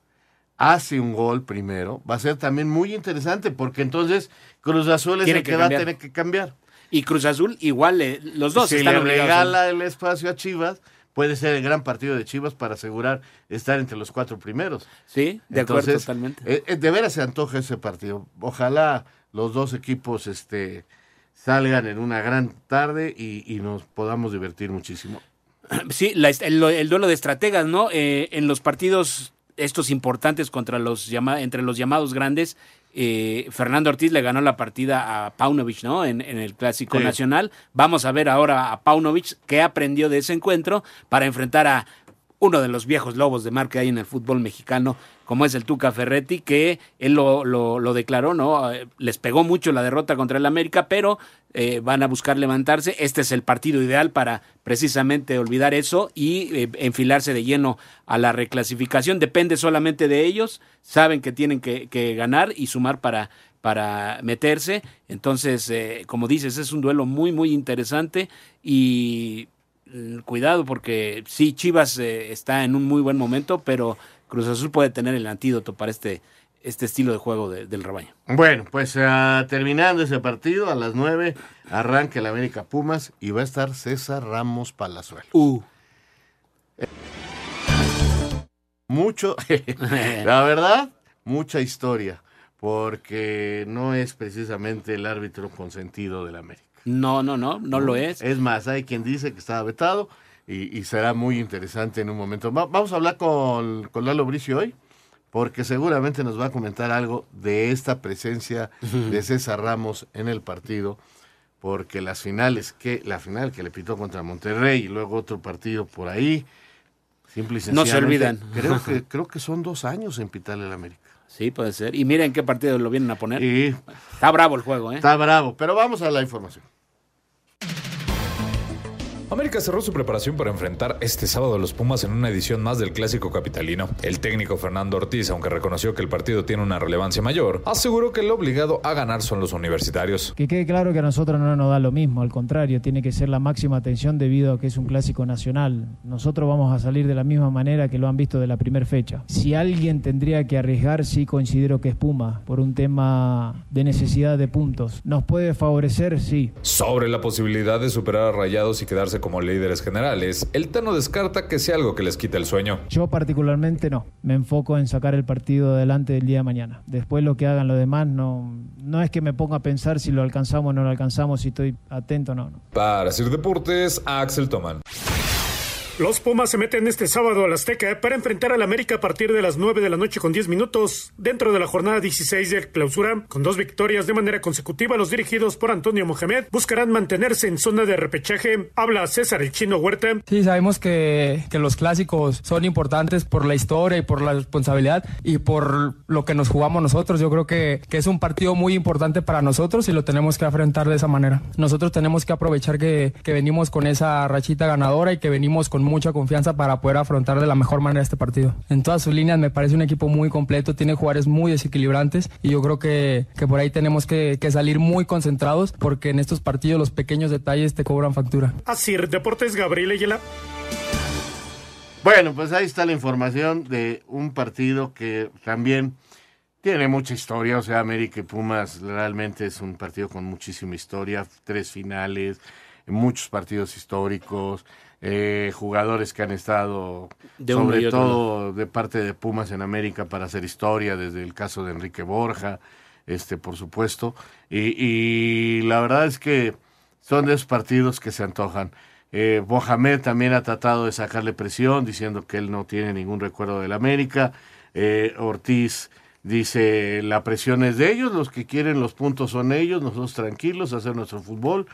hace un gol primero, va a ser también muy interesante porque entonces Cruz Azul es Tiene el que que, va a tener que cambiar. Y Cruz Azul igual, eh, los dos si están le regala el espacio a Chivas, puede ser el gran partido de Chivas para asegurar estar entre los cuatro primeros. Sí, de acuerdo totalmente. eh, eh, de veras se antoja ese partido. Ojalá los dos equipos este, salgan en una gran tarde y, y nos podamos divertir muchísimo. Sí, la- el, el duelo de estrategas, ¿no? Eh, en los partidos estos importantes contra los llama, entre los llamados grandes, eh, Fernando Ortiz le ganó la partida a Paunovic, ¿no? En, en el Clásico Sí. Nacional. Vamos a ver ahora a Paunovic qué aprendió de ese encuentro para enfrentar a uno de los viejos lobos de mar que hay en el fútbol mexicano, como es el Tuca Ferretti, que él lo, lo, declaró, ¿no? Eh, Les pegó mucho la derrota contra el América, pero eh, van a buscar levantarse. Este es el partido ideal para precisamente olvidar eso y eh, enfilarse de lleno a la reclasificación. Depende solamente de ellos, saben que tienen que, ganar y sumar para, para meterse. Entonces, como dices, es un duelo muy, muy interesante y cuidado porque sí, Chivas eh, está en un muy buen momento, pero Cruz Azul puede tener el antídoto para este, este estilo de juego de- del rebaño. Bueno, pues ah, terminando ese partido, a las nueve arranca el América Pumas y va a estar César Ramos Palazuelo. Uh. Mucho, la verdad, mucha historia, porque no es precisamente el árbitro consentido del América. No, no, no, no lo es. Es más, hay quien dice que estaba vetado y, y será muy interesante en un momento. Va- vamos a hablar con, con Lalo Bricio hoy, porque seguramente nos va a comentar algo de esta presencia de César Ramos en el partido, porque las finales, que la final que le pitó contra Monterrey y luego otro partido por ahí, simple y No se olvidan. Creo que, creo que son dos años en pitarle al América. Sí, puede ser. Y miren qué partido lo vienen a poner. Y Está bravo el juego, ¿eh? está bravo, pero vamos a la información. América cerró su preparación para enfrentar este sábado a los Pumas en una edición más del clásico capitalino. El técnico Fernando Ortiz, aunque reconoció que el partido tiene una relevancia mayor, aseguró que el obligado a ganar son los universitarios. Que quede claro que a nosotros no nos da lo mismo, al contrario, tiene que ser la máxima atención debido a que es un clásico nacional. Nosotros vamos a salir de la misma manera que lo han visto de la primera fecha. Si alguien tendría que arriesgar, sí considero que es Puma, por un tema de necesidad de puntos. ¿Nos puede favorecer? Sí. Sobre la posibilidad de superar a Rayados y quedarse como líderes generales, el Tano descarta que sea algo que les quite el sueño. Yo particularmente no. Me enfoco en sacar el partido adelante del día de mañana. Después lo que hagan los demás no, no es que me ponga a pensar si lo alcanzamos o no lo alcanzamos, si estoy atento o no, no. Para Sir Deportes, Axel Toman. Los Pumas se meten este sábado al Azteca para enfrentar al América a partir de las 9 de la noche con 10 minutos dentro de la jornada 16 de clausura. Con dos victorias de manera consecutiva, los dirigidos por Antonio Mohamed buscarán mantenerse en zona de repechaje. Habla César el Chino Huerta. Sí, sabemos que, que los clásicos son importantes por la historia y por la responsabilidad y por lo que nos jugamos nosotros. Yo creo que, que es un partido muy importante para nosotros y lo tenemos que afrontar de esa manera. Nosotros tenemos que aprovechar que, que venimos con esa rachita ganadora y que venimos con mucha confianza para poder afrontar de la mejor manera este partido. En todas sus líneas me parece un equipo muy completo, tiene jugadores muy desequilibrantes y yo creo que, que por ahí tenemos que, que, salir muy concentrados porque en estos partidos los pequeños detalles te cobran factura. Así, Deportes Gabriel Ayala. Bueno, pues ahí está la información de un partido que también tiene mucha historia, o sea, América y Pumas realmente es un partido con muchísima historia, tres finales, muchos partidos históricos, eh, jugadores que han estado, De sobre todo de parte de Pumas en América para hacer historia, desde el caso de Enrique Borja, este por supuesto, y, y la verdad es que son de esos partidos que se antojan. Eh, Mohamed también ha tratado de sacarle presión, diciendo que él no tiene ningún recuerdo del América. Eh, Ortiz dice, la presión es de ellos, los que quieren los puntos son ellos, nosotros tranquilos, hacer nuestro fútbol,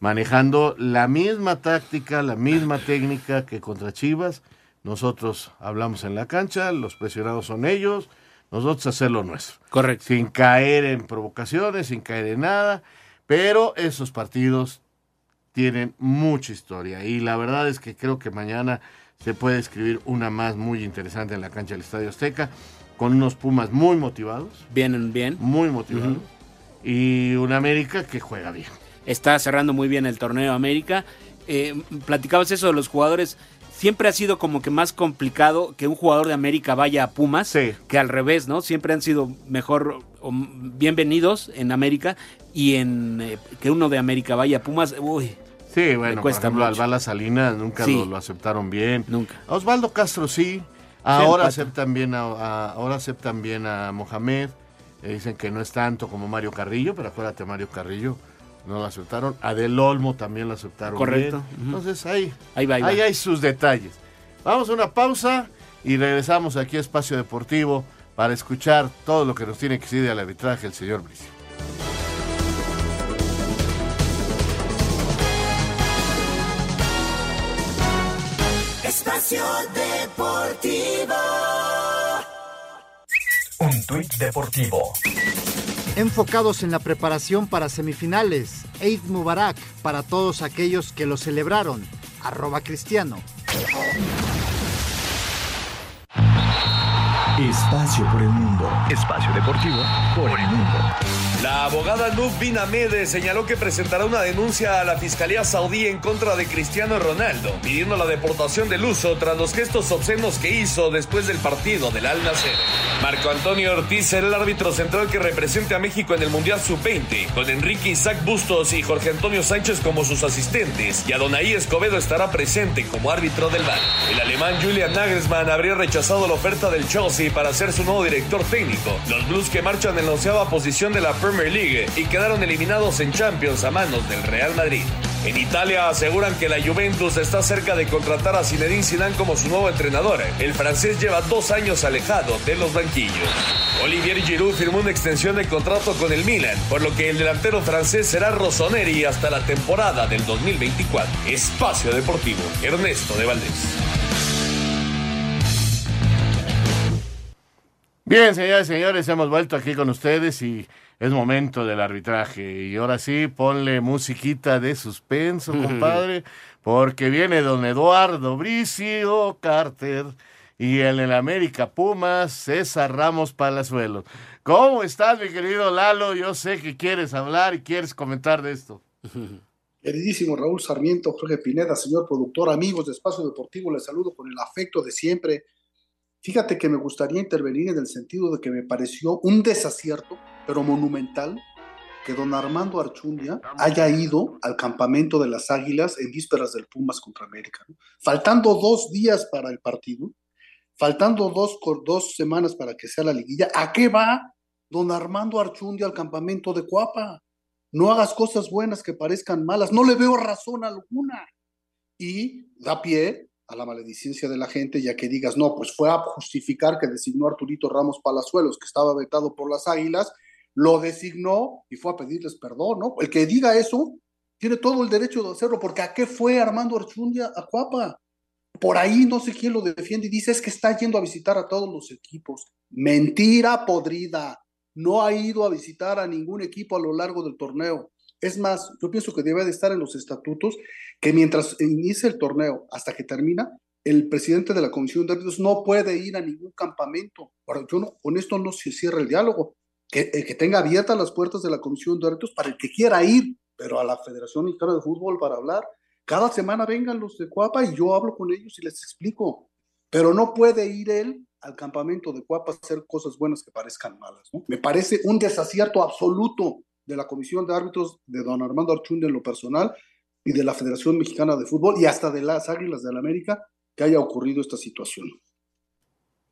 manejando la misma táctica, la misma técnica que contra Chivas. Nosotros hablamos en la cancha, los presionados son ellos, nosotros hacer lo nuestro. Correcto. Sin caer en provocaciones, sin caer en nada, pero esos partidos tienen mucha historia y la verdad es que creo que mañana se puede escribir una más muy interesante en la cancha del Estadio Azteca con unos Pumas muy motivados, Vienen bien. muy motivados y un América que juega bien. Está cerrando muy bien el torneo América. Eh, platicabas eso de los jugadores. Siempre ha sido como que más complicado que un jugador de América vaya a Pumas que al revés, ¿no? Siempre han sido mejor o bienvenidos en América y en eh, que uno de América vaya a Pumas, uy, Sí, bueno, cuesta por ejemplo, mucho. al Bala Salinas nunca Sí. lo, lo aceptaron bien. Nunca. A Osvaldo Castro sí. Ahora aceptan bien a, a- ahora aceptan bien a Mohamed. Eh, dicen que no es tanto como Mario Carrillo, pero acuérdate, Mario Carrillo no lo aceptaron. A Del Olmo también lo aceptaron Correcto. bien. Entonces ahí, Ahí va, ahí va. hay sus detalles. Vamos a una pausa y regresamos aquí a Espacio Deportivo para escuchar todo lo que nos tiene que decir del arbitraje el señor Bricio. Espacio Deportivo. Un tuit deportivo. Enfocados en la preparación para semifinales, Eid Mubarak para todos aquellos que lo celebraron. Arroba Cristiano. Espacio por el mundo. Espacio deportivo por el mundo. La abogada Nub Bin Ahmed señaló que presentará una denuncia a la Fiscalía Saudí en contra de Cristiano Ronaldo, pidiendo la deportación del uso tras los gestos obscenos que hizo después del partido del Al Nacer. Marco Antonio Ortiz será el árbitro central que represente a México en el Mundial Sub-20, con Enrique Isaac Bustos y Jorge Antonio Sánchez como sus asistentes, y Adonai Escobedo estará presente como árbitro del VAR. El alemán Julian Nagelsmann habría rechazado la oferta del Chelsea para ser su nuevo director técnico. Los Blues que marchan en la onceava posición de la League y quedaron eliminados en Champions a manos del Real Madrid. En Italia aseguran que la Juventus está cerca de contratar a Zinedine Zidane como su nuevo entrenador. El francés lleva dos años alejado de los banquillos. Olivier Giroud firmó una extensión de contrato con el Milan, por lo que el delantero francés será Rossoneri hasta la temporada del 2024. Espacio Deportivo, Ernesto de Valdés. Bien, señores y señores, hemos vuelto aquí con ustedes y es momento del arbitraje. Y ahora sí, ponle musiquita de suspenso, compadre, porque viene don Eduardo Bricio Carter y en el América Pumas, César Ramos Palazuelos. ¿Cómo estás, mi querido Lalo? Yo sé que quieres hablar y quieres comentar de esto. Queridísimo Raúl Sarmiento, Jorge Pineda, señor productor, amigos de Espacio Deportivo, les saludo con el afecto de siempre. Fíjate que me gustaría intervenir en el sentido de que me pareció un desacierto, pero monumental, que don Armando Archundia haya ido al campamento de las Águilas en vísperas del Pumas contra América. Faltando dos días para el partido, faltando dos, dos semanas para que sea la liguilla, ¿a qué va don Armando Archundia al campamento de Cuapa? No hagas cosas buenas que parezcan malas, no le veo razón alguna. Y da pie a la maledicencia de la gente, ya que digas, no, pues fue a justificar que designó a Arturito Ramos Palazuelos, que estaba vetado por las Águilas, lo designó y fue a pedirles perdón, ¿no? El que diga eso tiene todo el derecho de hacerlo, porque ¿a qué fue Armando Archundia a Cuapa? Por ahí no sé quién lo defiende y dice es que está yendo a visitar a todos los equipos. Mentira podrida. No ha ido a visitar a ningún equipo a lo largo del torneo. Es más, yo pienso que debe de estar en los estatutos que mientras inicia el torneo hasta que termina, el presidente de la Comisión de Árbitros no puede ir a ningún campamento. Ahora, yo no, con esto no se cierra el diálogo. Que, que tenga abiertas las puertas de la Comisión de Árbitros para el que quiera ir, pero a la Federación Mexicana de Fútbol para hablar. Cada semana vengan los de Cuapa y yo hablo con ellos y les explico. Pero no puede ir él al campamento de Cuapa a hacer cosas buenas que parezcan malas. ¿no? Me parece un desacierto absoluto de la Comisión de Árbitros de don Armando Archunde en lo personal y de la Federación Mexicana de Fútbol y hasta de las Águilas de la América que haya ocurrido esta situación.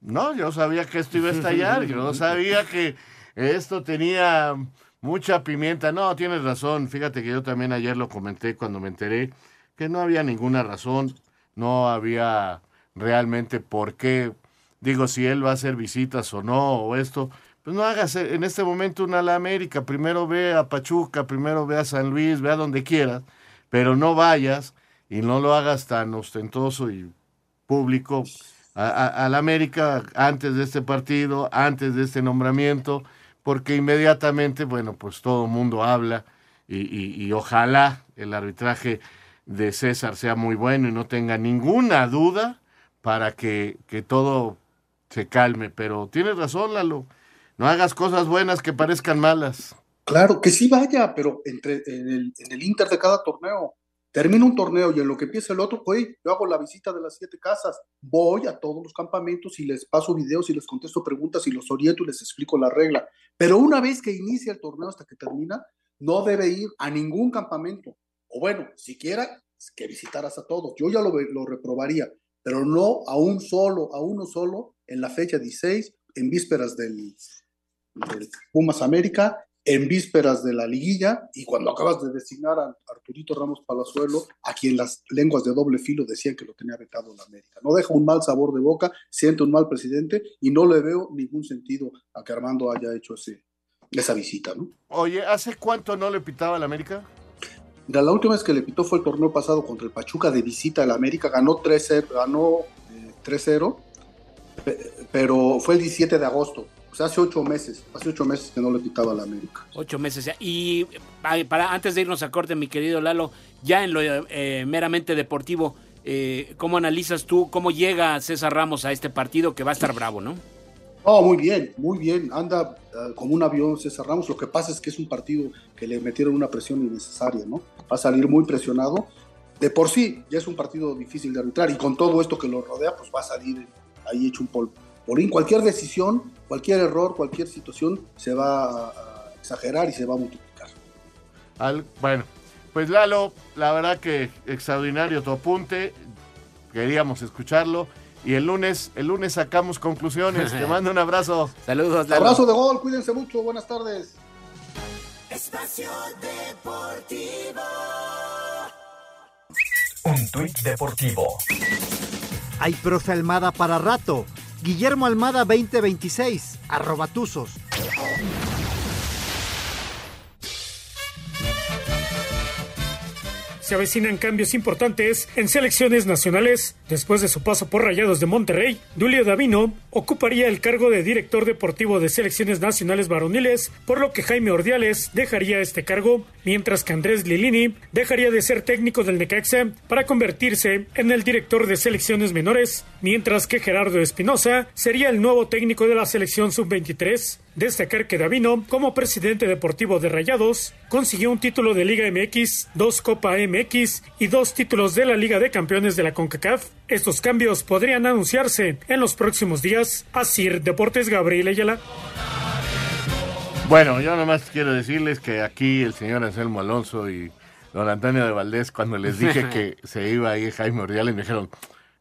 No, yo sabía que esto iba a estallar, yo sabía que esto tenía mucha pimienta. No, tienes razón, fíjate que yo también ayer lo comenté cuando me enteré que no había ninguna razón, no había realmente por qué, digo, si él va a hacer visitas o no, o esto, pues no hagas en este momento una la América, primero ve a Pachuca, primero ve a San Luis, ve a donde quieras, pero no vayas y no lo hagas tan ostentoso y público a, la América antes de este partido, antes de este nombramiento, porque inmediatamente, bueno, pues todo el mundo habla y ojalá el arbitraje de César sea muy bueno y no tenga ninguna duda para que, que todo se calme. Pero tienes razón, Lalo. No hagas cosas buenas que parezcan malas. Claro, que sí vaya, pero entre, en, el, en el inter de cada torneo. Termina un torneo y en lo que empieza el otro, oye, yo hago la visita de las siete casas, voy a todos los campamentos y les paso videos y les contesto preguntas y los oriento y les explico la regla. Pero una vez que inicia el torneo hasta que termina, no debe ir a ningún campamento. O bueno, siquiera que visitaras a todos. Yo ya lo, lo reprobaría, pero no a un solo, a uno solo en la fecha 16, en vísperas del, del Pumas América, en vísperas de la liguilla y cuando acabas de designar a Arturito Ramos Palazuelo, a quien las lenguas de doble filo decían que lo tenía vetado en América. No deja un mal sabor de boca, siente un mal presidente y no le veo ningún sentido a que Armando haya hecho ese, esa visita. ¿no? Oye, ¿hace cuánto no le pitaba al América? Mira, la última vez que le pitó fue el torneo pasado contra el Pachuca de visita al América, ganó 3-0, ganó eh, 3-0, pero fue el 17 de agosto. Sea, hace ocho meses, hace ocho meses que no le pitaba a la América. Ocho meses. Y para antes de irnos a corte, mi querido Lalo, ya en lo eh, meramente deportivo, eh, ¿cómo analizas tú cómo llega César Ramos a este partido que va a estar bravo, no? Oh, muy bien, muy bien. Anda uh, como un avión César Ramos. Lo que pasa es que es un partido que le metieron una presión innecesaria, ¿no? Va a salir muy presionado. De por sí, ya es un partido difícil de arbitrar y con todo esto que lo rodea, pues va a salir ahí hecho un polvo. Por en cualquier decisión, cualquier error, cualquier situación se va a, a exagerar y se va a multiplicar. Al, bueno, pues Lalo, la verdad que extraordinario tu apunte. Queríamos escucharlo. Y el lunes, el lunes sacamos conclusiones. Te mando un abrazo. Saludos, Lalo. Abrazo de gol, cuídense mucho, buenas tardes. Espacio Deportivo. Un tuit deportivo. Hay profe Almada para rato. Guillermo Almada 2026, arroba tuzos. Se avecinan cambios importantes en selecciones nacionales. Después de su paso por Rayados de Monterrey, Dulio Davino ocuparía el cargo de director deportivo de selecciones nacionales varoniles, por lo que Jaime Ordiales dejaría este cargo, mientras que Andrés Lilini dejaría de ser técnico del Necaxa para convertirse en el director de selecciones menores, mientras que Gerardo Espinosa sería el nuevo técnico de la selección sub-23. Destacar que Davino, como presidente deportivo de Rayados, consiguió un título de Liga MX, dos Copa MX y dos títulos de la Liga de Campeones de la CONCACAF. Estos cambios podrían anunciarse en los próximos días. Asir Deportes Gabriel Ayala. Bueno, yo nomás quiero decirles que aquí el señor Anselmo Alonso y don Antonio de Valdés, cuando les dije que se iba a ir Jaime Ordiales, me dijeron,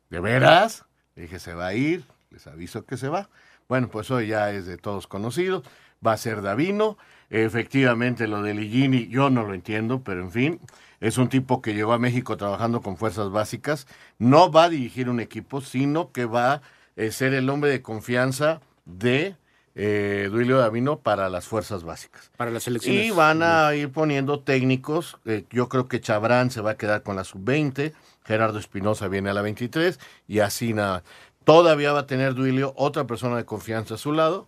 ¿de veras? Le dije, se va a ir, les aviso que se va. Bueno, pues hoy ya es de todos conocido, va a ser Davino. Efectivamente, lo de Ligini yo no lo entiendo, pero en fin, es un tipo que llegó a México trabajando con fuerzas básicas. No va a dirigir un equipo, sino que va a eh, ser el hombre de confianza de eh, Duilio Davino para las fuerzas básicas. Para las selecciones. Y van a ir poniendo técnicos. eh, yo creo que Chabrán se va a quedar con la sub-20, Gerardo Espinosa viene a la 23 y así nada. Todavía va a tener Duilio otra persona de confianza a su lado.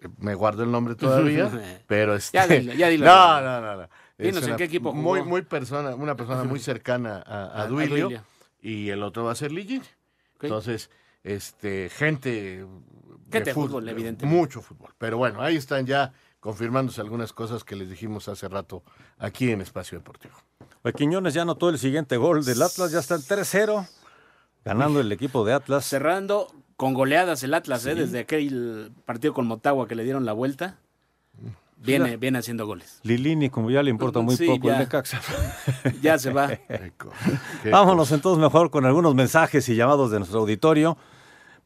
Eh, Me guardo el nombre todavía, pero este... Ya dilo, ya dilo. No, no, no. no. Dinos en qué equipo jugó. Muy, muy persona, una persona muy cercana a, a A- a Duilio, y el otro va a ser Ligini. Entonces, este, gente Gente de fut- fútbol, evidentemente. Mucho fútbol. Pero bueno, ahí están ya confirmándose algunas cosas que les dijimos hace rato aquí en Espacio Deportivo. Pues Quiñones ya anotó el siguiente gol del Atlas, ya está el 3-0, ganando el equipo de Atlas. Cerrando con goleadas el Atlas, ¿eh? Desde aquel partido con Motagua que le dieron la vuelta. Viene, viene haciendo goles. Lilini, como ya le importa muy Sí, poco ya. el Necaxa. Ya se va. Vámonos entonces mejor con algunos mensajes y llamados de nuestro auditorio.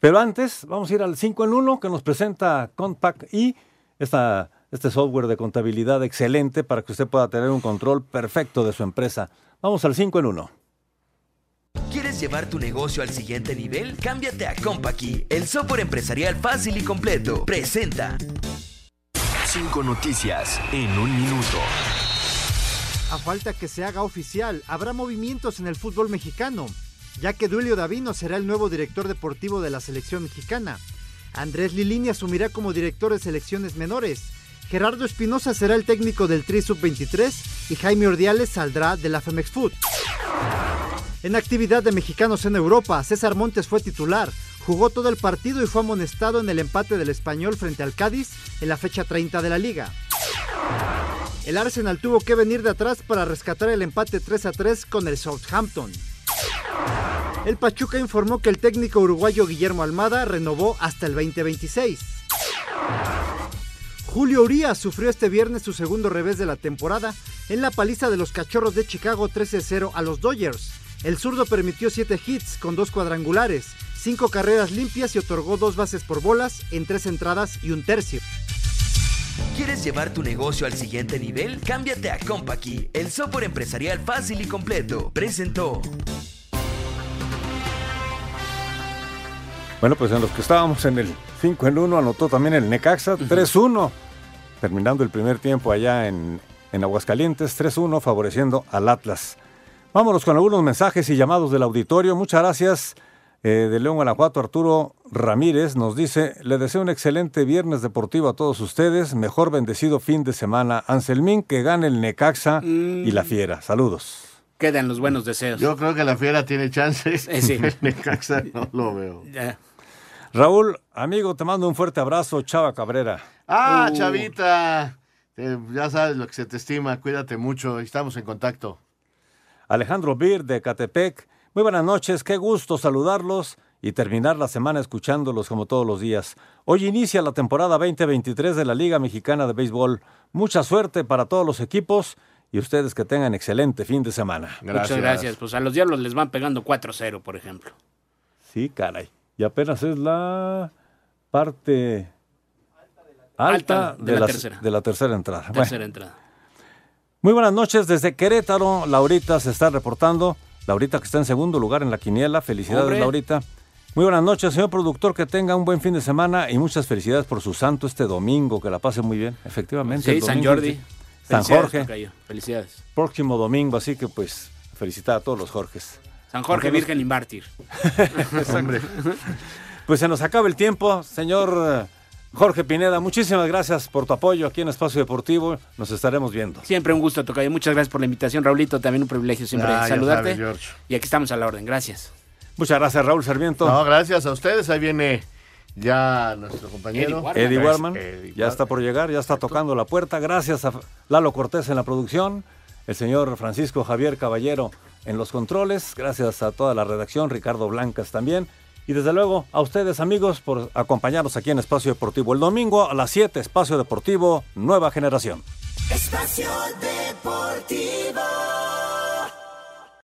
Pero antes, vamos a ir al 5 en 1 que nos presenta Compact y esta, este software de contabilidad excelente para que usted pueda tener un control perfecto de su empresa. Vamos al 5 en 1. ¿Quieres llevar tu negocio al siguiente nivel? Cámbiate a Compaqui, el software empresarial fácil y completo. Presenta. Cinco noticias en un minuto. A falta que se haga oficial, habrá movimientos en el fútbol mexicano, ya que Duilio Davino será el nuevo director deportivo de la selección mexicana. Andrés Lilini asumirá como director de selecciones menores. Gerardo Espinosa será el técnico del Tri Sub-23 y Jaime Ordiales saldrá de la Femex Food. En actividad de mexicanos en Europa, César Montes fue titular. Jugó todo el partido y fue amonestado en el empate del español frente al Cádiz en la fecha 30 de la liga. El Arsenal tuvo que venir de atrás para rescatar el empate 3 a 3 con el Southampton. El Pachuca informó que el técnico uruguayo Guillermo Almada renovó hasta el 2026. Julio Urias sufrió este viernes su segundo revés de la temporada en la paliza de los Cachorros de Chicago 13-0 a los Dodgers. El zurdo permitió 7 hits con dos cuadrangulares, 5 carreras limpias y otorgó dos bases por bolas en tres entradas y un tercio. ¿Quieres llevar tu negocio al siguiente nivel? Cámbiate a Compaqui, el software empresarial fácil y completo. Presentó. Bueno, pues en los que estábamos en el 5 en 1 anotó también el Necaxa 3-1, terminando el primer tiempo allá en, en Aguascalientes, 3-1 favoreciendo al Atlas. Vámonos con algunos mensajes y llamados del auditorio. Muchas gracias. eh, de León, Guanajuato, Arturo Ramírez nos dice, le deseo un excelente viernes deportivo a todos ustedes, mejor bendecido fin de semana. Anselmín, que gane el Necaxa y la Fiera. Saludos. Quedan los buenos deseos. Yo creo que la fiera tiene chances. Eh, sí. El Necaxa no lo veo. Ya. Raúl, amigo, te mando un fuerte abrazo, Chava Cabrera. Ah, Uh. Chavita. Eh, ya sabes lo que se te estima. Cuídate mucho. Estamos en contacto. Alejandro Bir de Catepec. Muy buenas noches, qué gusto saludarlos y terminar la semana escuchándolos como todos los días. Hoy inicia la temporada 2023 de la Liga Mexicana de Béisbol. Mucha suerte para todos los equipos y ustedes que tengan excelente fin de semana. Muchas gracias. Pues a los diablos les van pegando 4-0, por ejemplo. Sí, caray. Y apenas es la parte alta, Alta de la tercera. de la tercera entrada. Bueno. Tercera entrada. Muy buenas noches desde Querétaro. Laurita se está reportando. Laurita que está en segundo lugar en la quiniela. Felicidades, Hombre. Laurita. Muy buenas noches, señor productor. Que tenga un buen fin de semana y muchas felicidades por su santo este domingo. Que la pase muy bien, efectivamente. Sí, el San Jordi. San Jorge. Felicidades. Próximo domingo, así que pues felicitar a todos los Jorges. San Jorge Virgen y Mártir. pues se nos acaba el tiempo, señor Jorge Pineda. Muchísimas gracias por tu apoyo aquí en Espacio Deportivo. Nos estaremos viendo. Siempre un gusto, Tocayo. Muchas gracias por la invitación, Raulito. También un privilegio siempre Ah, saludarte. George. y aquí estamos a la orden. Gracias. Muchas gracias, Raúl Sarmiento. No, gracias a ustedes. Ahí viene ya nuestro compañero. Eddie Warman, Eddie ya está por llegar, ya está tocando la puerta. Gracias a Lalo Cortés en la producción, el señor Francisco Javier Caballero en los controles, gracias a toda la redacción, Ricardo Blancas también. Y desde luego a ustedes amigos por acompañarnos aquí en Espacio Deportivo. El domingo a las 7, Espacio Deportivo, Nueva Generación. Espacio Deportivo.